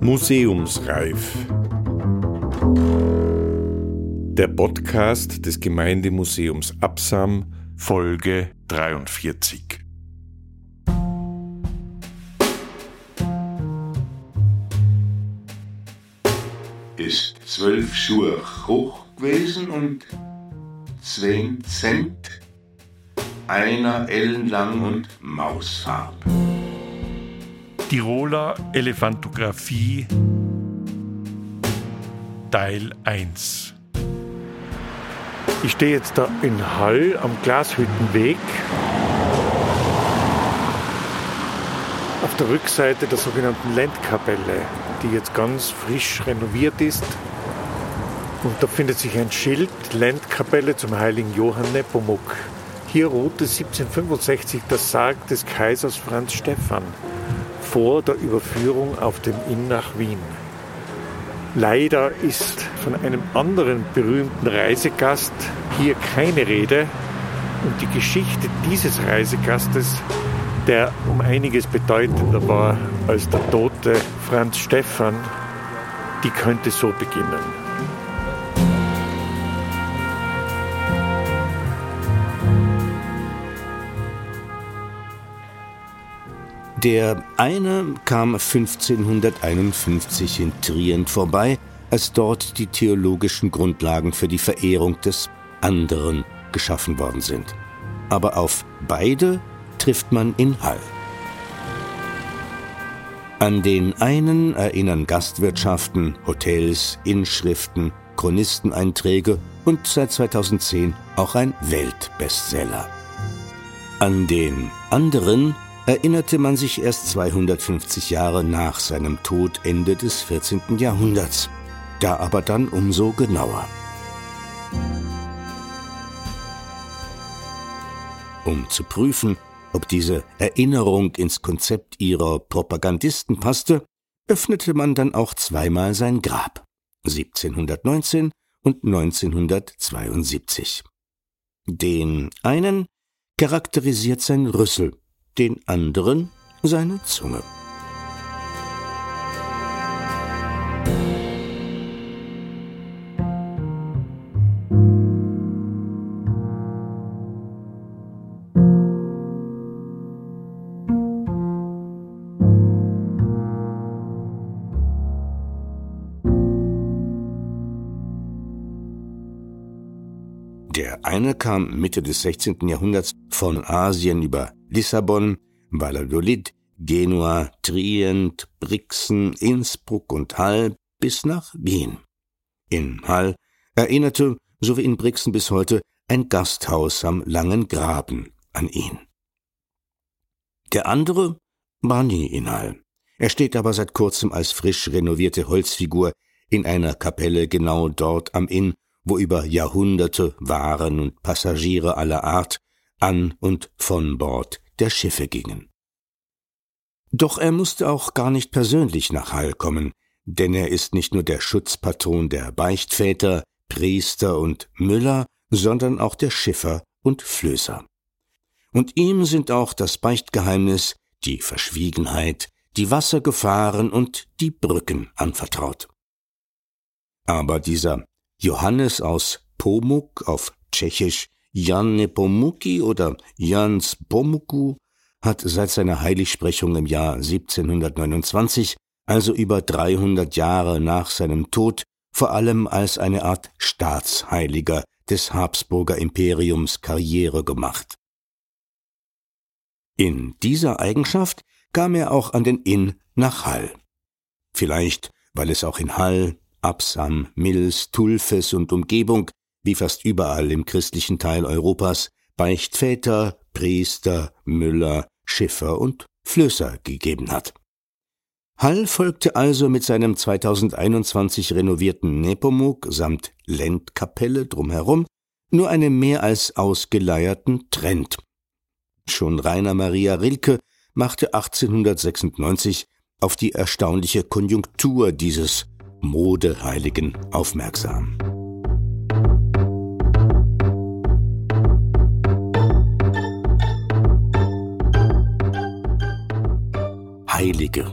Museumsreif. Der Podcast des Gemeindemuseums Absam, Folge 43. Ist zwölf Schuhe hoch gewesen und zwei Cent, einer ellenlang und mausfarb. Tiroler Elefantographie Teil 1 Ich stehe jetzt da in Hall am Glashüttenweg. Auf der Rückseite der sogenannten Ländkapelle, die jetzt ganz frisch renoviert ist. Und da findet sich ein Schild, Ländkapelle zum heiligen Johann Nepomuk. Hier ruhte 1765 das Sarg des Kaisers Franz Stephan vor der Überführung auf dem Inn nach Wien. Leider ist von einem anderen berühmten Reisegast hier keine Rede und die Geschichte dieses Reisegastes, der um einiges bedeutender war als der tote Franz Stephan, die könnte so beginnen. Der eine kam 1551 in Trient vorbei, als dort die theologischen Grundlagen für die Verehrung des anderen geschaffen worden sind. Aber auf beide trifft man in Hall. An den einen erinnern Gastwirtschaften, Hotels, Inschriften, Chronisteneinträge und seit 2010 auch ein Weltbestseller. An den anderen erinnerte man sich erst 250 Jahre nach seinem Tod Ende des 14. Jahrhunderts, da aber dann umso genauer. Um zu prüfen, ob diese Erinnerung ins Konzept ihrer Propagandisten passte, öffnete man dann auch zweimal sein Grab, 1719 und 1972. Den einen charakterisiert sein Rüssel, den anderen seine Zunge. Kam Mitte des 16. Jahrhunderts von Asien über Lissabon, Valladolid, Genua, Trient, Brixen, Innsbruck und Hall bis nach Wien. In Hall erinnerte, so wie in Brixen bis heute, ein Gasthaus am Langen Graben an ihn. Der andere war nie in Hall. Er steht aber seit kurzem als frisch renovierte Holzfigur in einer Kapelle genau dort am Inn, wo über Jahrhunderte Waren und Passagiere aller Art an und von Bord der Schiffe gingen. Doch er musste auch gar nicht persönlich nach Hall kommen, denn er ist nicht nur der Schutzpatron der Beichtväter, Priester und Müller, sondern auch der Schiffer und Flößer. Und ihm sind auch das Beichtgeheimnis, die Verschwiegenheit, die Wassergefahren und die Brücken anvertraut. Aber dieser Johannes aus Pomuk auf Tschechisch Jan Nepomuki oder Jans Pomuku hat seit seiner Heiligsprechung im Jahr 1729, also über 300 Jahre nach seinem Tod, vor allem als eine Art Staatsheiliger des Habsburger Imperiums Karriere gemacht. In dieser Eigenschaft kam er auch an den Inn nach Hall. Vielleicht, weil es auch in Hall, Absam, Mills, Tulfes und Umgebung wie fast überall im christlichen Teil Europas, Beichtväter, Priester, Müller, Schiffer und Flößer gegeben hat. Hall folgte also mit seinem 2021 renovierten Nepomuk samt Ländkapelle drumherum nur einem mehr als ausgeleierten Trend. Schon Rainer Maria Rilke machte 1896 auf die erstaunliche Konjunktur dieses Modeheiligen aufmerksam. Heilige.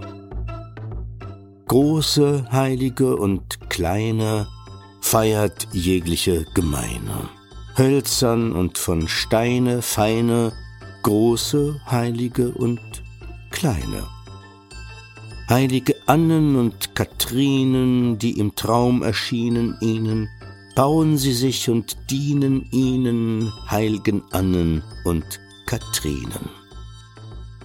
Große Heilige und kleine feiert jegliche Gemeine. Hölzern und von Steine feine, große Heilige und kleine. Heilige Annen und Kathrinen, die im Traum erschienen ihnen, bauen sie sich und dienen ihnen, heilgen Annen und Kathrinen.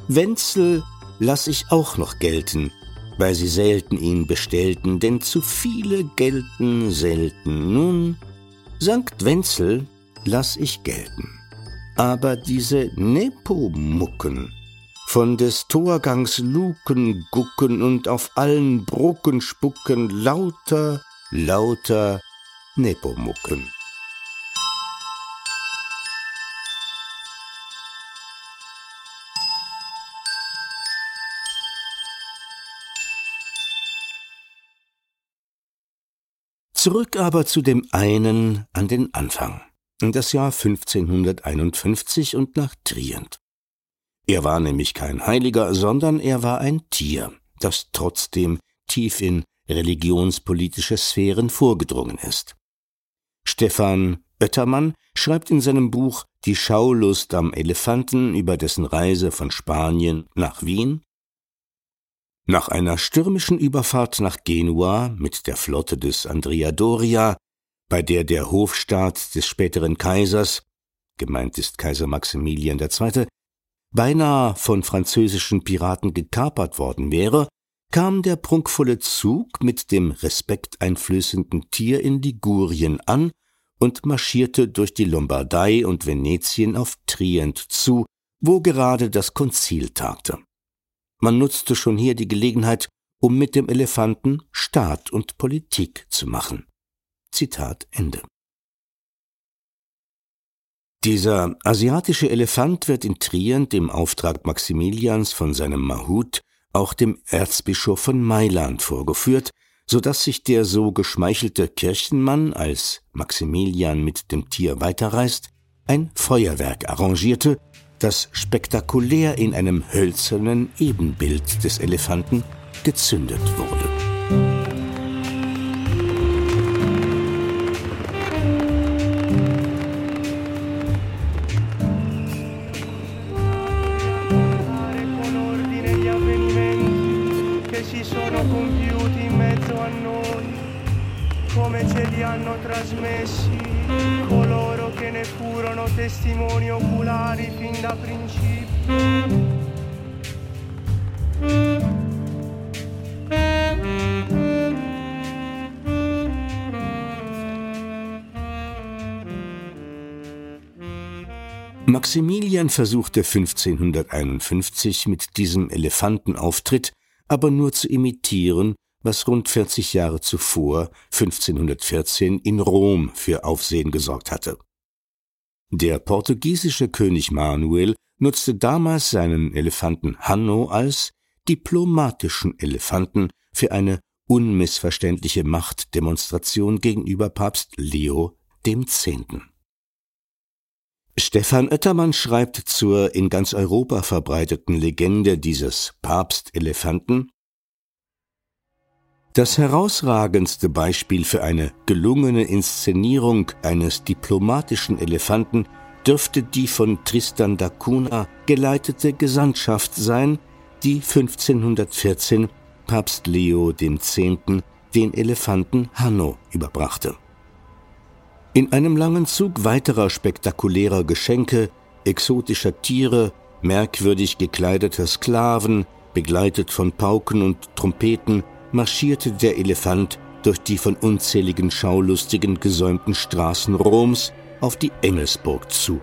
Wenzel lass ich auch noch gelten, weil sie selten ihn bestellten, denn zu viele gelten selten. Nun, Sankt Wenzel lass ich gelten. Aber diese Nepomucken, von des Torgangs Luken gucken und auf allen Brucken spucken, lauter, lauter Nepomucken. Zurück aber zu dem einen an den Anfang, in das Jahr 1551 und nach Trient. Er war nämlich kein Heiliger, sondern er war ein Tier, das trotzdem tief in religionspolitische Sphären vorgedrungen ist. Stefan Oettermann schreibt in seinem Buch Die Schaulust am Elefanten über dessen Reise von Spanien nach Wien nach einer stürmischen Überfahrt nach Genua mit der Flotte des Andrea Doria, bei der der Hofstaat des späteren Kaisers, gemeint ist Kaiser Maximilian II., beinahe von französischen Piraten gekapert worden wäre, kam der prunkvolle Zug mit dem respekteinflößenden Tier in Ligurien an und marschierte durch die Lombardei und Venetien auf Trient zu, wo gerade das Konzil tagte. Man nutzte schon hier die Gelegenheit, um mit dem Elefanten Staat und Politik zu machen. Zitat Ende. Dieser asiatische Elefant wird in Trient im Auftrag Maximilians von seinem Mahut auch dem Erzbischof von Mailand vorgeführt, so dass sich der so geschmeichelte Kirchenmann, als Maximilian mit dem Tier weiterreist, ein Feuerwerk arrangierte, das spektakulär in einem hölzernen Ebenbild des Elefanten gezündet wurde. Ce li hanno trasmessi coloro che ne furono testimoni oculari fin da principio. Maximilian versuchte 1551 mit diesem Elefantenauftritt aber nur zu imitieren, was rund 40 Jahre zuvor, 1514, in Rom für Aufsehen gesorgt hatte. Der portugiesische König Manuel nutzte damals seinen Elefanten Hanno als diplomatischen Elefanten für eine unmissverständliche Machtdemonstration gegenüber Papst Leo X. Stefan Oettermann schreibt zur in ganz Europa verbreiteten Legende dieses Papstelefanten das herausragendste Beispiel für eine gelungene Inszenierung eines diplomatischen Elefanten dürfte die von Tristan da Cunha geleitete Gesandtschaft sein, die 1514 Papst Leo X. den Elefanten Hanno überbrachte. In einem langen Zug weiterer spektakulärer Geschenke, exotischer Tiere, merkwürdig gekleideter Sklaven, begleitet von Pauken und Trompeten, marschierte der Elefant durch die von unzähligen Schaulustigen gesäumten Straßen Roms auf die Engelsburg zu.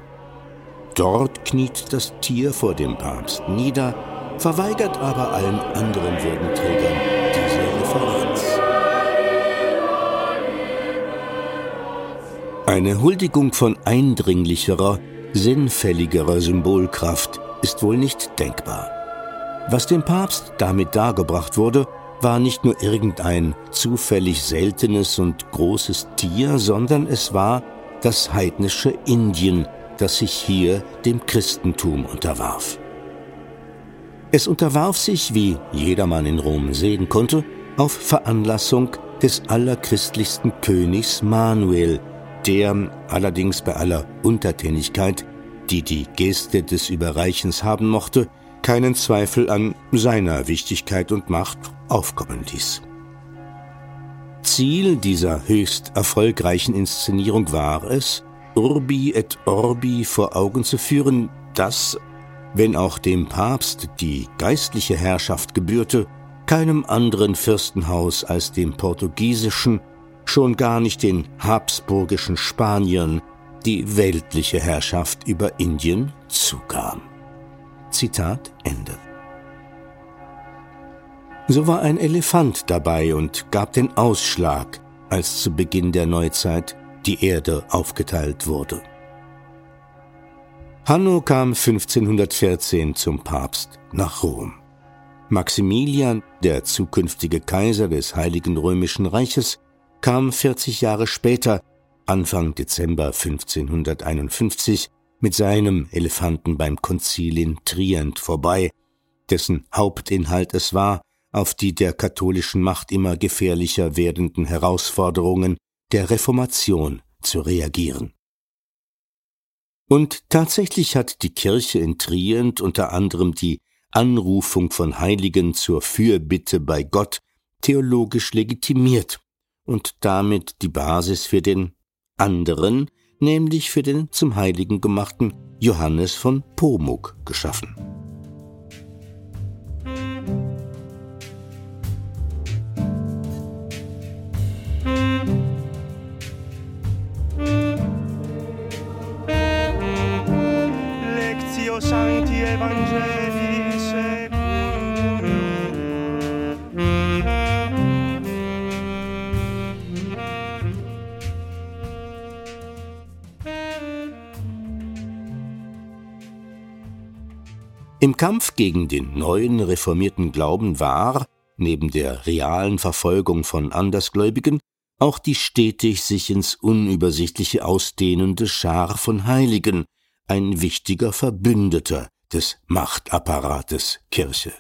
Dort kniet das Tier vor dem Papst nieder, verweigert aber allen anderen Würdenträgern diese Referenz. Eine Huldigung von eindringlicherer, sinnfälligerer Symbolkraft ist wohl nicht denkbar. Was dem Papst damit dargebracht wurde, war nicht nur irgendein zufällig seltenes und großes Tier, sondern es war das heidnische Indien, das sich hier dem Christentum unterwarf. Es unterwarf sich, wie jedermann in Rom sehen konnte, auf Veranlassung des allerchristlichsten Königs Manuel, der allerdings bei aller Untertänigkeit, die die Geste des Überreichens haben mochte, keinen Zweifel an seiner Wichtigkeit und Macht aufkommen ließ. Ziel dieser höchst erfolgreichen Inszenierung war es, Urbi et Orbi vor Augen zu führen, dass, wenn auch dem Papst die geistliche Herrschaft gebührte, keinem anderen Fürstenhaus als dem portugiesischen, schon gar nicht den habsburgischen Spaniern, die weltliche Herrschaft über Indien zukam. Zitat Ende. So war ein Elefant dabei und gab den Ausschlag, als zu Beginn der Neuzeit die Erde aufgeteilt wurde. Hanno kam 1514 zum Papst nach Rom. Maximilian, der zukünftige Kaiser des Heiligen Römischen Reiches, kam 40 Jahre später, Anfang Dezember 1551, mit seinem Elefanten beim Konzil in Trient vorbei, dessen Hauptinhalt es war, auf die der katholischen Macht immer gefährlicher werdenden Herausforderungen der Reformation zu reagieren. Und tatsächlich hat die Kirche in Trient unter anderem die Anrufung von Heiligen zur Fürbitte bei Gott theologisch legitimiert und damit die Basis für den anderen, nämlich für den zum Heiligen gemachten Johannes von Pomuk geschaffen. Im Kampf gegen den neuen reformierten Glauben war, neben der realen Verfolgung von Andersgläubigen, auch die stetig sich ins Unübersichtliche ausdehnende Schar von Heiligen, ein wichtiger Verbündeter des Machtapparates Kirche.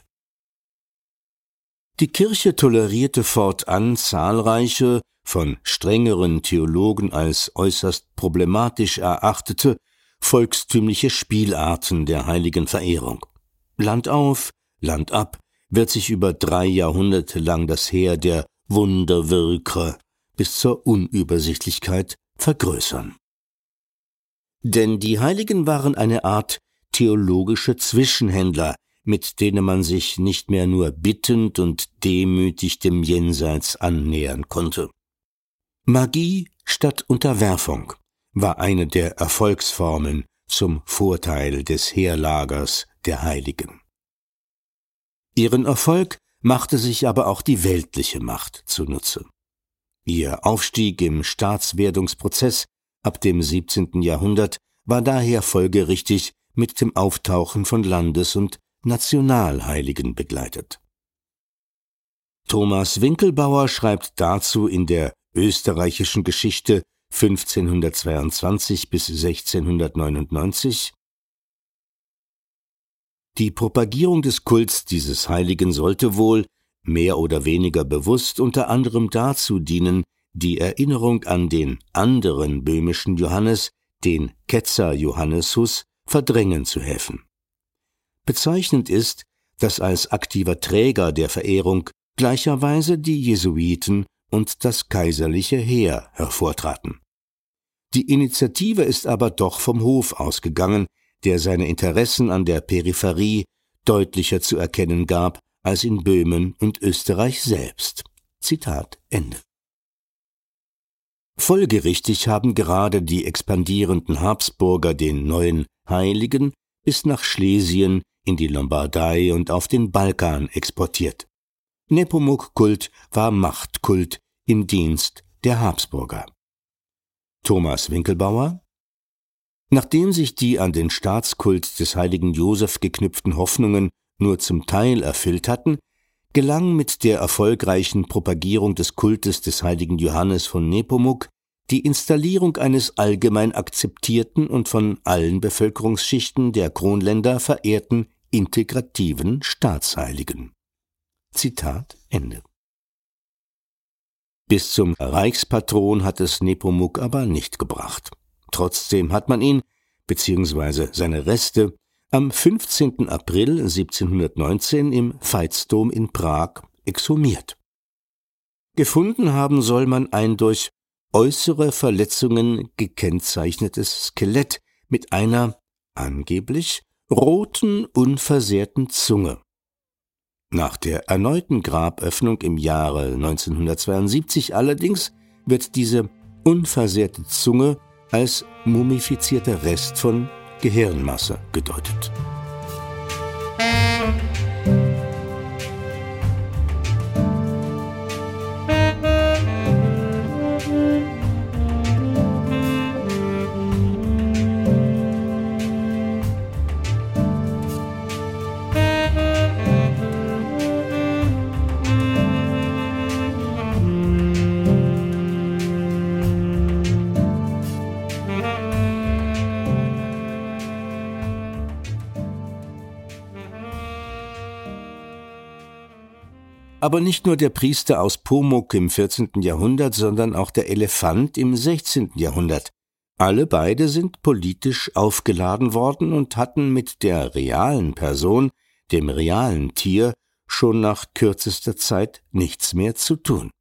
Die Kirche tolerierte fortan zahlreiche, von strengeren Theologen als äußerst problematisch erachtete, volkstümliche Spielarten der heiligen Verehrung. Land auf, Land ab wird sich über drei Jahrhunderte lang das Heer der Wunderwirker bis zur Unübersichtlichkeit vergrößern. Denn die Heiligen waren eine Art theologische Zwischenhändler, mit denen man sich nicht mehr nur bittend und demütig dem Jenseits annähern konnte. Magie statt Unterwerfung war eine der Erfolgsformeln zum Vorteil des Heerlagers der Heiligen. Ihren Erfolg machte sich aber auch die weltliche Macht zunutze. Ihr Aufstieg im Staatswerdungsprozess ab dem 17. Jahrhundert war daher folgerichtig mit dem Auftauchen von Landes- und Nationalheiligen begleitet. Thomas Winkelbauer schreibt dazu in der österreichischen Geschichte 1522 bis 1699 Die Propagierung des Kults dieses Heiligen sollte wohl, mehr oder weniger bewusst, unter anderem dazu dienen, die Erinnerung an den anderen böhmischen Johannes, den Ketzer Johannes verdrängen zu helfen. Bezeichnend ist, dass als aktiver Träger der Verehrung gleicherweise die Jesuiten und das kaiserliche Heer hervortraten. Die Initiative ist aber doch vom Hof ausgegangen, der seine Interessen an der Peripherie deutlicher zu erkennen gab als in Böhmen und Österreich selbst. Zitat Ende. Folgerichtig haben gerade die expandierenden Habsburger den neuen Heiligen bis nach Schlesien, in die Lombardei und auf den Balkan exportiert. Nepomuk-Kult war Machtkult im Dienst der Habsburger. Thomas Winkelbauer Nachdem sich die an den Staatskult des heiligen Joseph geknüpften Hoffnungen nur zum Teil erfüllt hatten, gelang mit der erfolgreichen Propagierung des Kultes des heiligen Johannes von Nepomuk die Installierung eines allgemein akzeptierten und von allen Bevölkerungsschichten der Kronländer verehrten integrativen Staatsheiligen. Zitat Ende. Bis zum Reichspatron hat es Nepomuk aber nicht gebracht. Trotzdem hat man ihn, beziehungsweise seine Reste, am 15. April 1719 im Veitsdom in Prag exhumiert. Gefunden haben soll man ein durch äußere Verletzungen gekennzeichnetes Skelett mit einer angeblich roten, unversehrten Zunge. Nach der erneuten Graböffnung im Jahre 1972 allerdings wird diese unversehrte Zunge als mumifizierter Rest von Gehirnmasse gedeutet. Aber nicht nur der Priester aus Pomuk im 14. Jahrhundert, sondern auch der Elefant im 16. Jahrhundert. Alle beide sind politisch aufgeladen worden und hatten mit der realen Person, dem realen Tier, schon nach kürzester Zeit nichts mehr zu tun.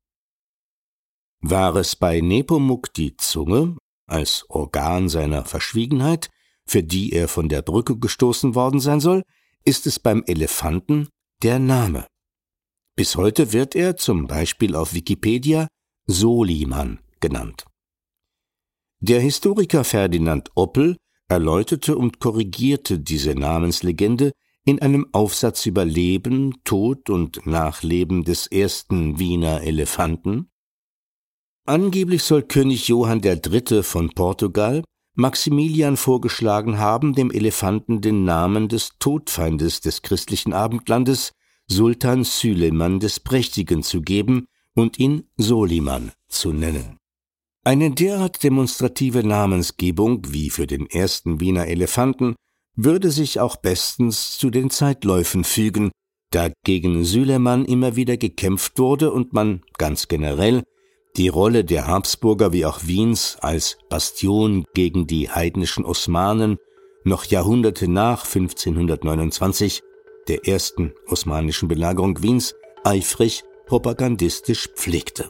War es bei Nepomuk die Zunge, als Organ seiner Verschwiegenheit, für die er von der Brücke gestoßen worden sein soll, ist es beim Elefanten der Name. Bis heute wird er, zum Beispiel auf Wikipedia, Soliman genannt. Der Historiker Ferdinand Oppel erläuterte und korrigierte diese Namenslegende in einem Aufsatz über Leben, Tod und Nachleben des ersten Wiener Elefanten. Angeblich soll König Johann III. von Portugal Maximilian vorgeschlagen haben, dem Elefanten den Namen des Todfeindes des christlichen Abendlandes, Sultan Süleyman des Prächtigen zu geben und ihn Soliman zu nennen. Eine derart demonstrative Namensgebung wie für den ersten Wiener Elefanten würde sich auch bestens zu den Zeitläufen fügen, da gegen Süleyman immer wieder gekämpft wurde und man ganz generell die Rolle der Habsburger wie auch Wiens als Bastion gegen die heidnischen Osmanen noch Jahrhunderte nach 1529 der ersten osmanischen Belagerung Wiens eifrig propagandistisch pflegte.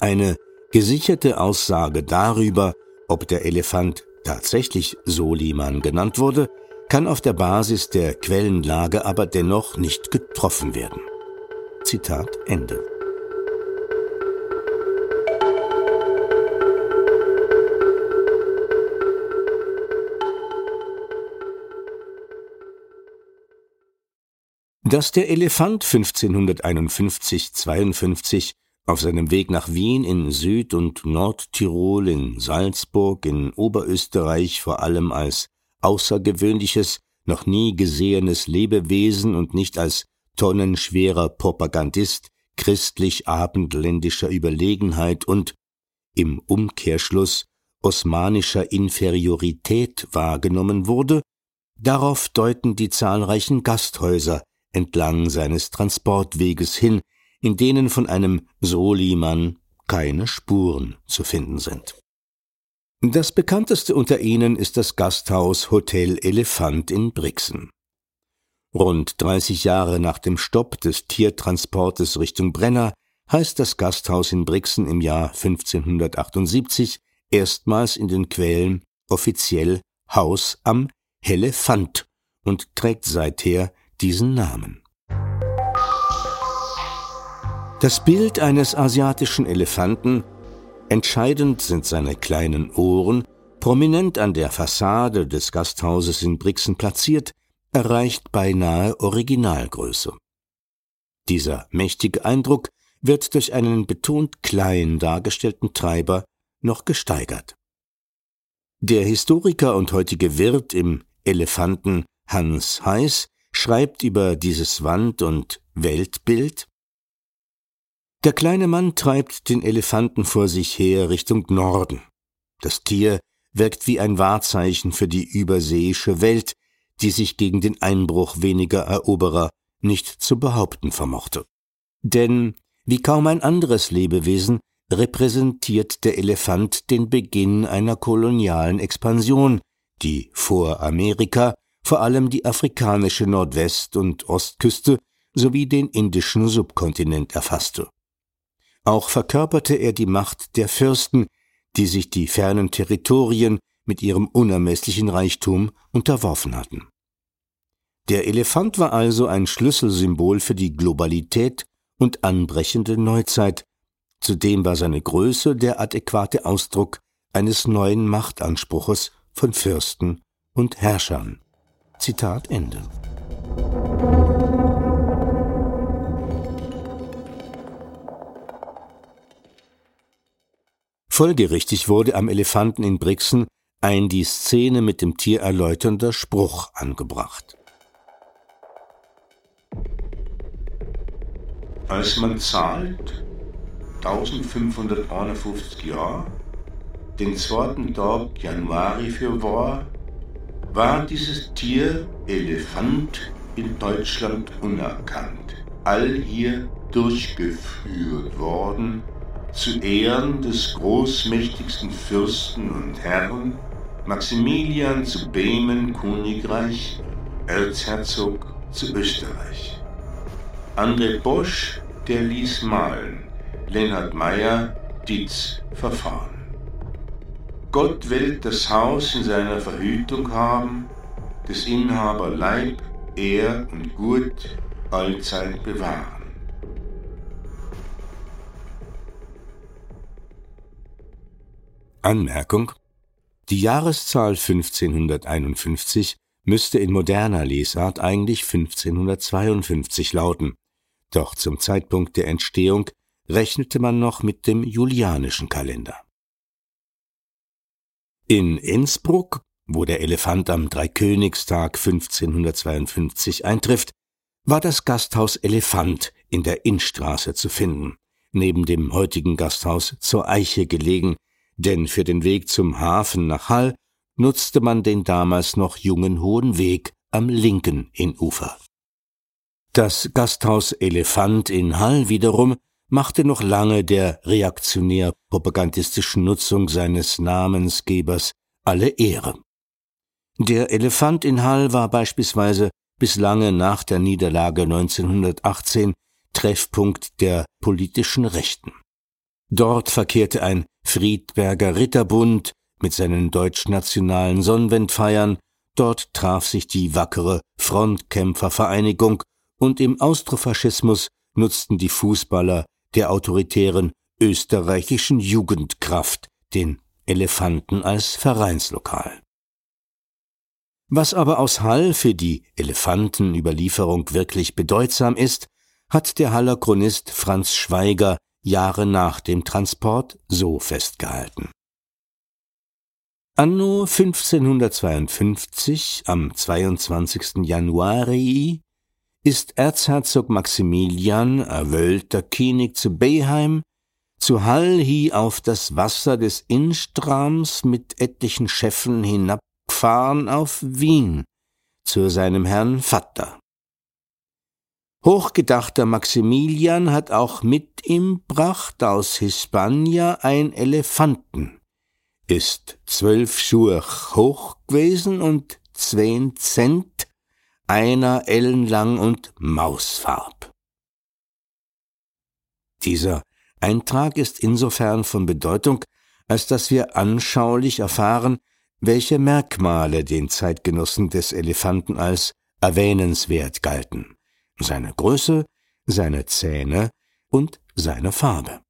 Eine gesicherte Aussage darüber, ob der Elefant tatsächlich Soliman genannt wurde, kann auf der Basis der Quellenlage aber dennoch nicht getroffen werden. Zitat Ende. Dass der Elefant 1551-52 auf seinem Weg nach Wien in Süd- und Nordtirol, in Salzburg, in Oberösterreich vor allem als außergewöhnliches, noch nie gesehenes Lebewesen und nicht als tonnenschwerer Propagandist christlich-abendländischer Überlegenheit und im Umkehrschluss osmanischer Inferiorität wahrgenommen wurde, darauf deuten die zahlreichen Gasthäuser, entlang seines Transportweges hin, in denen von einem Soliman keine Spuren zu finden sind. Das bekannteste unter ihnen ist das Gasthaus Hotel Elefant in Brixen. Rund 30 Jahre nach dem Stopp des Tiertransportes Richtung Brenner heißt das Gasthaus in Brixen im Jahr 1578 erstmals in den Quellen offiziell Haus am Helefant und trägt seither diesen Namen. Das Bild eines asiatischen Elefanten, entscheidend sind seine kleinen Ohren, prominent an der Fassade des Gasthauses in Brixen platziert, erreicht beinahe Originalgröße. Dieser mächtige Eindruck wird durch einen betont klein dargestellten Treiber noch gesteigert. Der Historiker und heutige Wirt im Elefanten Hans Heiß schreibt über dieses Wand- und Weltbild Der kleine Mann treibt den Elefanten vor sich her Richtung Norden. Das Tier wirkt wie ein Wahrzeichen für die überseeische Welt, die sich gegen den Einbruch weniger Eroberer nicht zu behaupten vermochte. Denn wie kaum ein anderes Lebewesen repräsentiert der Elefant den Beginn einer kolonialen Expansion, die vor Amerika vor allem die afrikanische Nordwest- und Ostküste sowie den indischen Subkontinent erfasste. Auch verkörperte er die Macht der Fürsten, die sich die fernen Territorien mit ihrem unermesslichen Reichtum unterworfen hatten. Der Elefant war also ein Schlüsselsymbol für die Globalität und anbrechende Neuzeit, zudem war seine Größe der adäquate Ausdruck eines neuen Machtanspruches von Fürsten und Herrschern. Zitat Ende. Folgerichtig wurde am Elefanten in Brixen ein die Szene mit dem Tier erläuternder Spruch angebracht. Als man zahlt 1551 Jahre, den zweiten Tag Januari für war, war dieses Tier Elefant in Deutschland unerkannt, all hier durchgeführt worden zu Ehren des großmächtigsten Fürsten und Herrn Maximilian zu Böhmen Königreich, Erzherzog zu Österreich. André Bosch, der ließ malen, Leonhard Meyer, Dietz verfahren. Gott will das Haus in seiner Verhütung haben, des Inhaber Leib, Ehr und Gut allzeit bewahren. Anmerkung Die Jahreszahl 1551 müsste in moderner Lesart eigentlich 1552 lauten, doch zum Zeitpunkt der Entstehung rechnete man noch mit dem julianischen Kalender. In Innsbruck, wo der Elefant am Dreikönigstag 1552 eintrifft, war das Gasthaus Elefant in der Innstraße zu finden, neben dem heutigen Gasthaus zur Eiche gelegen, denn für den Weg zum Hafen nach Hall nutzte man den damals noch jungen Hohen Weg am linken Innufer. Das Gasthaus Elefant in Hall wiederum machte noch lange der reaktionär propagandistischen Nutzung seines Namensgebers alle Ehre. Der Elefant in Hall war beispielsweise bis lange nach der Niederlage 1918 Treffpunkt der politischen Rechten. Dort verkehrte ein Friedberger Ritterbund mit seinen deutschnationalen Sonnenwendfeiern, dort traf sich die wackere Frontkämpfervereinigung und im Austrofaschismus nutzten die Fußballer der autoritären österreichischen Jugendkraft den Elefanten als Vereinslokal. Was aber aus Hall für die Elefantenüberlieferung wirklich bedeutsam ist, hat der Haller Chronist Franz Schweiger Jahre nach dem Transport so festgehalten. Anno 1552, am 22. Januari, ist Erzherzog Maximilian, erwölter König zu Beheim, zu Hall hi auf das Wasser des Innstrams mit etlichen Schäffen hinabgefahren auf Wien, zu seinem Herrn Vatter. Hochgedachter Maximilian hat auch mit ihm bracht aus Hispania ein Elefanten, ist zwölf Schuhe hoch gewesen und zween Cent, einer Ellen lang und Mausfarb. Dieser Eintrag ist insofern von Bedeutung, als dass wir anschaulich erfahren, welche Merkmale den Zeitgenossen des Elefanten als erwähnenswert galten seine Größe, seine Zähne und seine Farbe.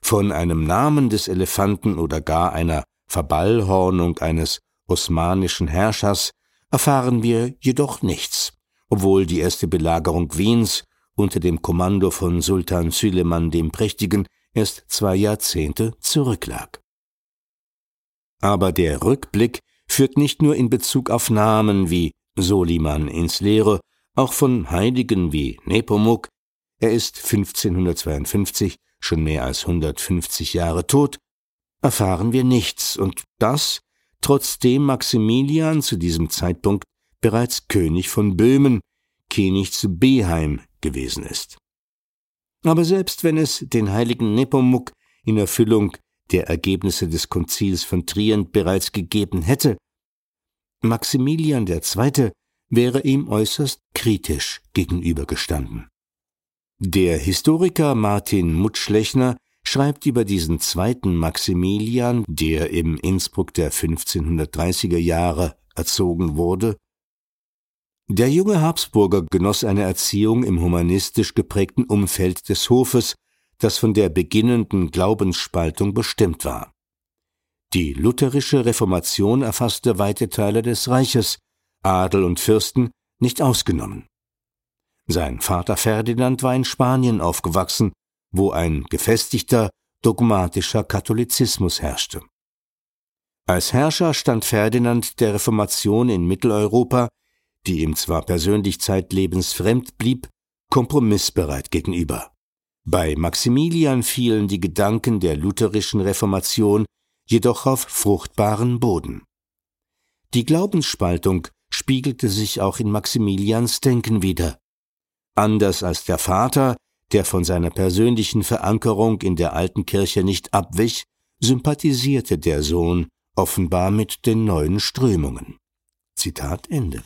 Von einem Namen des Elefanten oder gar einer Verballhornung eines osmanischen Herrschers erfahren wir jedoch nichts, obwohl die erste Belagerung Wiens unter dem Kommando von Sultan Süleyman dem Prächtigen erst zwei Jahrzehnte zurücklag. Aber der Rückblick führt nicht nur in Bezug auf Namen wie Soliman ins Leere, auch von Heiligen wie Nepomuk, er ist 1552 schon mehr als 150 Jahre tot, erfahren wir nichts, und das trotzdem Maximilian zu diesem Zeitpunkt bereits König von Böhmen, König zu Beheim gewesen ist. Aber selbst wenn es den heiligen Nepomuk in Erfüllung der Ergebnisse des Konzils von Trient bereits gegeben hätte, Maximilian II. wäre ihm äußerst kritisch gegenübergestanden. Der Historiker Martin Mutschlechner schreibt über diesen zweiten Maximilian, der im Innsbruck der 1530er Jahre erzogen wurde, der junge Habsburger genoss eine Erziehung im humanistisch geprägten Umfeld des Hofes, das von der beginnenden Glaubensspaltung bestimmt war. Die lutherische Reformation erfasste weite Teile des Reiches, Adel und Fürsten nicht ausgenommen. Sein Vater Ferdinand war in Spanien aufgewachsen, wo ein gefestigter, dogmatischer Katholizismus herrschte. Als Herrscher stand Ferdinand der Reformation in Mitteleuropa die ihm zwar persönlich zeitlebens fremd blieb, kompromissbereit gegenüber. Bei Maximilian fielen die Gedanken der lutherischen Reformation jedoch auf fruchtbaren Boden. Die Glaubensspaltung spiegelte sich auch in Maximilians Denken wider. Anders als der Vater, der von seiner persönlichen Verankerung in der alten Kirche nicht abwich, sympathisierte der Sohn offenbar mit den neuen Strömungen. Zitat Ende.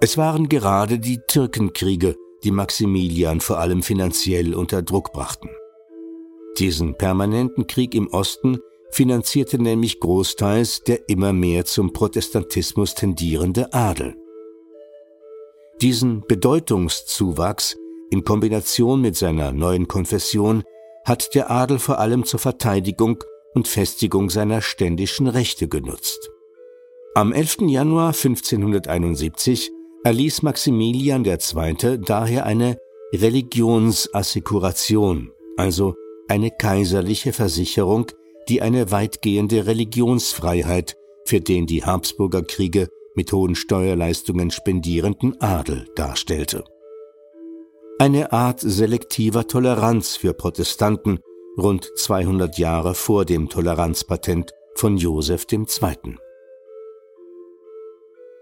Es waren gerade die Türkenkriege, die Maximilian vor allem finanziell unter Druck brachten. Diesen permanenten Krieg im Osten finanzierte nämlich großteils der immer mehr zum Protestantismus tendierende Adel. Diesen Bedeutungszuwachs in Kombination mit seiner neuen Konfession hat der Adel vor allem zur Verteidigung und Festigung seiner ständischen Rechte genutzt. Am 11. Januar 1571 erließ Maximilian II. daher eine Religionsassekuration, also eine kaiserliche Versicherung, die eine weitgehende Religionsfreiheit für den die Habsburger Kriege mit hohen Steuerleistungen spendierenden Adel darstellte. Eine Art selektiver Toleranz für Protestanten rund 200 Jahre vor dem Toleranzpatent von Joseph II.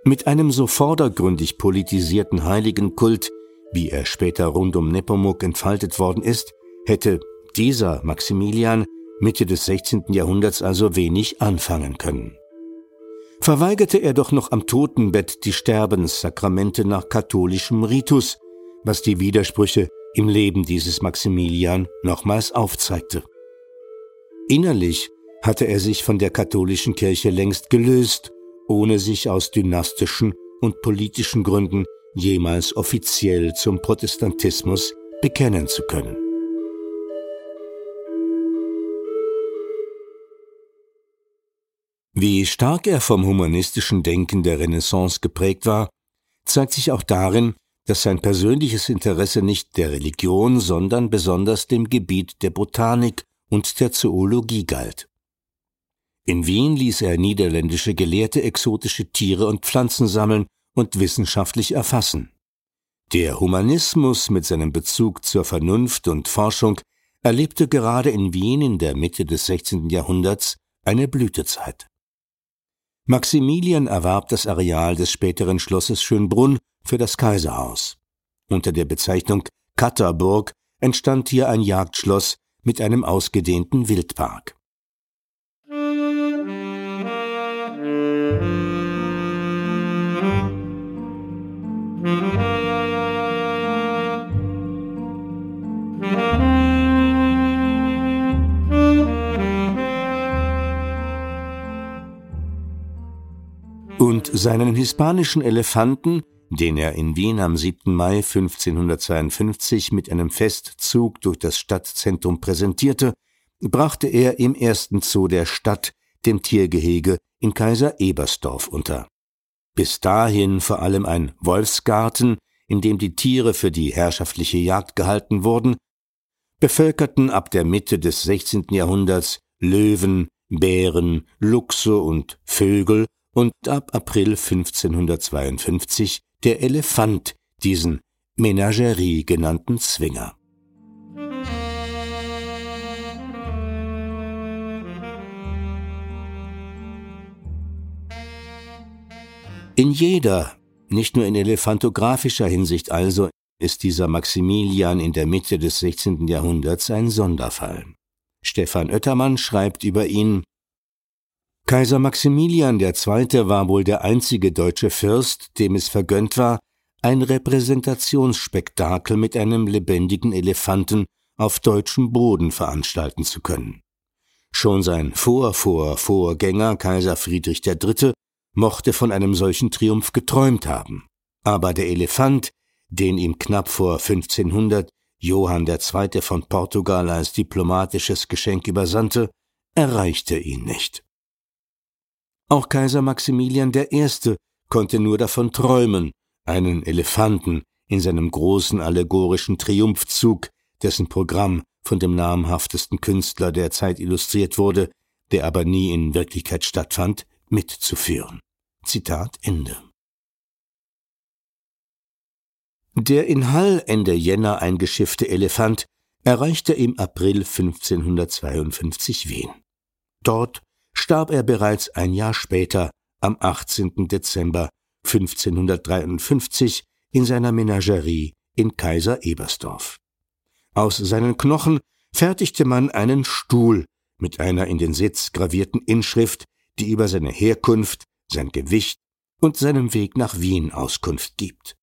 Mit einem so vordergründig politisierten Heiligenkult, wie er später rund um Nepomuk entfaltet worden ist, hätte dieser Maximilian Mitte des 16. Jahrhunderts also wenig anfangen können. Verweigerte er doch noch am Totenbett die Sterbenssakramente nach katholischem Ritus, was die Widersprüche im Leben dieses Maximilian nochmals aufzeigte. Innerlich hatte er sich von der katholischen Kirche längst gelöst ohne sich aus dynastischen und politischen Gründen jemals offiziell zum Protestantismus bekennen zu können. Wie stark er vom humanistischen Denken der Renaissance geprägt war, zeigt sich auch darin, dass sein persönliches Interesse nicht der Religion, sondern besonders dem Gebiet der Botanik und der Zoologie galt. In Wien ließ er niederländische Gelehrte exotische Tiere und Pflanzen sammeln und wissenschaftlich erfassen. Der Humanismus mit seinem Bezug zur Vernunft und Forschung erlebte gerade in Wien in der Mitte des 16. Jahrhunderts eine Blütezeit. Maximilian erwarb das Areal des späteren Schlosses Schönbrunn für das Kaiserhaus. Unter der Bezeichnung Katterburg entstand hier ein Jagdschloss mit einem ausgedehnten Wildpark. Und seinen hispanischen Elefanten, den er in Wien am 7. Mai 1552 mit einem Festzug durch das Stadtzentrum präsentierte, brachte er im ersten Zoo der Stadt, dem Tiergehege in Kaiser Ebersdorf unter. Bis dahin vor allem ein Wolfsgarten, in dem die Tiere für die herrschaftliche Jagd gehalten wurden, bevölkerten ab der Mitte des 16. Jahrhunderts Löwen, Bären, Luchse und Vögel und ab April 1552 der Elefant, diesen Menagerie genannten Zwinger. In jeder, nicht nur in elefantografischer Hinsicht also, ist dieser Maximilian in der Mitte des 16. Jahrhunderts ein Sonderfall. Stefan Oettermann schreibt über ihn Kaiser Maximilian II. war wohl der einzige deutsche Fürst, dem es vergönnt war, ein Repräsentationsspektakel mit einem lebendigen Elefanten auf deutschem Boden veranstalten zu können. Schon sein Vor-Vor-Vorgänger Kaiser Friedrich III mochte von einem solchen Triumph geträumt haben. Aber der Elefant, den ihm knapp vor 1500 Johann II. von Portugal als diplomatisches Geschenk übersandte, erreichte ihn nicht. Auch Kaiser Maximilian I. konnte nur davon träumen, einen Elefanten in seinem großen allegorischen Triumphzug, dessen Programm von dem namhaftesten Künstler der Zeit illustriert wurde, der aber nie in Wirklichkeit stattfand, mitzuführen. Zitat Ende. Der in Hall Ende Jänner eingeschiffte Elefant erreichte im April 1552 Wien. Dort starb er bereits ein Jahr später, am 18. Dezember 1553, in seiner Menagerie in Kaiser Ebersdorf. Aus seinen Knochen fertigte man einen Stuhl mit einer in den Sitz gravierten Inschrift, die über seine Herkunft, sein Gewicht und seinem Weg nach Wien Auskunft gibt.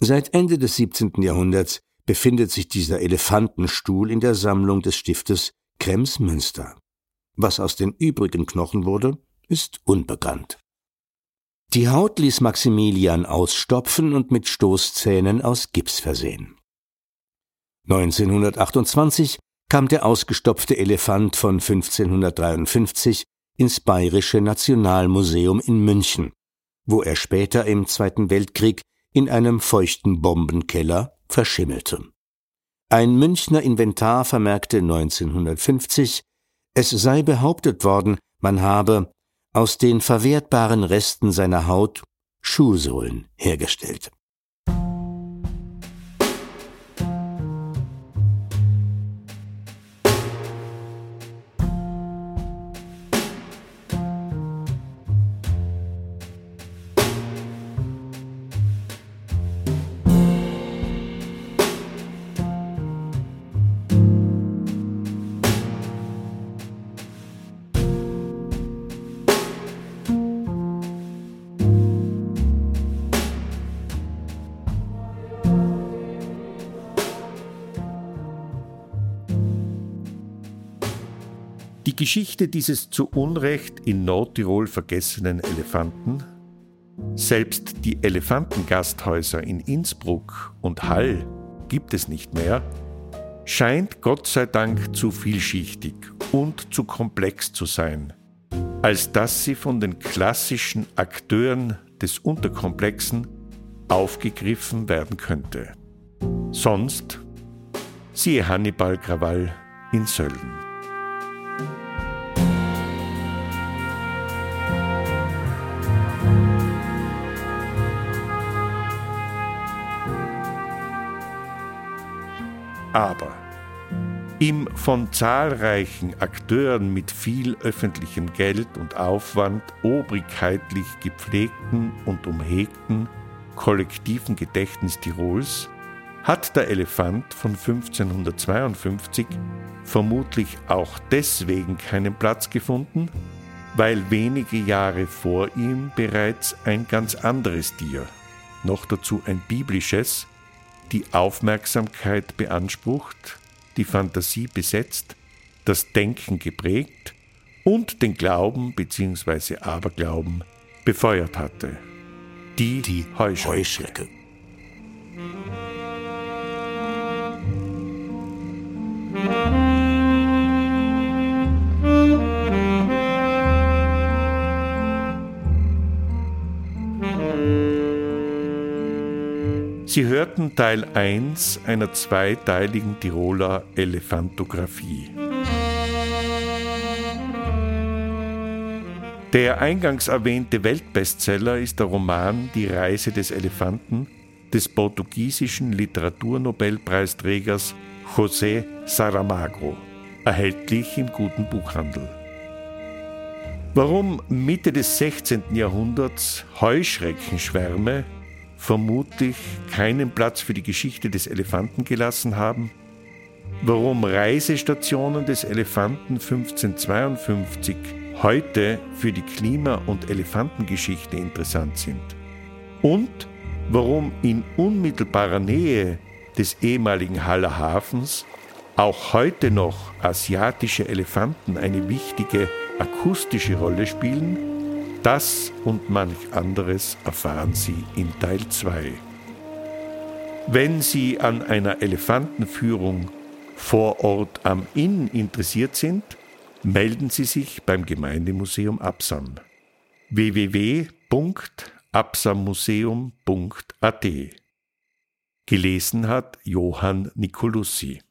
Seit Ende des 17. Jahrhunderts befindet sich dieser Elefantenstuhl in der Sammlung des Stiftes Krems-Münster. Was aus den übrigen Knochen wurde, ist unbekannt. Die Haut ließ Maximilian ausstopfen und mit Stoßzähnen aus Gips versehen. 1928 kam der ausgestopfte Elefant von 1553 ins Bayerische Nationalmuseum in München, wo er später im Zweiten Weltkrieg in einem feuchten Bombenkeller verschimmelte. Ein Münchner Inventar vermerkte 1950, es sei behauptet worden, man habe aus den verwertbaren Resten seiner Haut Schuhsohlen hergestellt. Geschichte dieses zu Unrecht in Nordtirol vergessenen Elefanten, selbst die Elefantengasthäuser in Innsbruck und Hall gibt es nicht mehr, scheint Gott sei Dank zu vielschichtig und zu komplex zu sein, als dass sie von den klassischen Akteuren des Unterkomplexen aufgegriffen werden könnte. Sonst siehe Hannibal Krawall in Sölden. Aber im von zahlreichen Akteuren mit viel öffentlichem Geld und Aufwand obrigkeitlich gepflegten und umhegten kollektiven Gedächtnis Tirols hat der Elefant von 1552 vermutlich auch deswegen keinen Platz gefunden, weil wenige Jahre vor ihm bereits ein ganz anderes Tier, noch dazu ein biblisches, die Aufmerksamkeit beansprucht, die Fantasie besetzt, das Denken geprägt und den Glauben bzw. Aberglauben befeuert hatte. Die, die Heuschrecke. Heuschrecke. Sie hörten Teil 1 einer zweiteiligen Tiroler Elefantographie. Der eingangs erwähnte Weltbestseller ist der Roman Die Reise des Elefanten des portugiesischen Literaturnobelpreisträgers José Saramago, erhältlich im guten Buchhandel. Warum Mitte des 16. Jahrhunderts Heuschreckenschwärme vermutlich keinen Platz für die Geschichte des Elefanten gelassen haben, warum Reisestationen des Elefanten 1552 heute für die Klima- und Elefantengeschichte interessant sind? Und warum in unmittelbarer Nähe des ehemaligen Haller Hafens auch heute noch asiatische Elefanten eine wichtige akustische Rolle spielen, das und manch anderes erfahren Sie in Teil 2. Wenn Sie an einer Elefantenführung vor Ort am Inn interessiert sind, melden Sie sich beim Gemeindemuseum Absam www.absammuseum.at Gelesen hat Johann Nicolussi.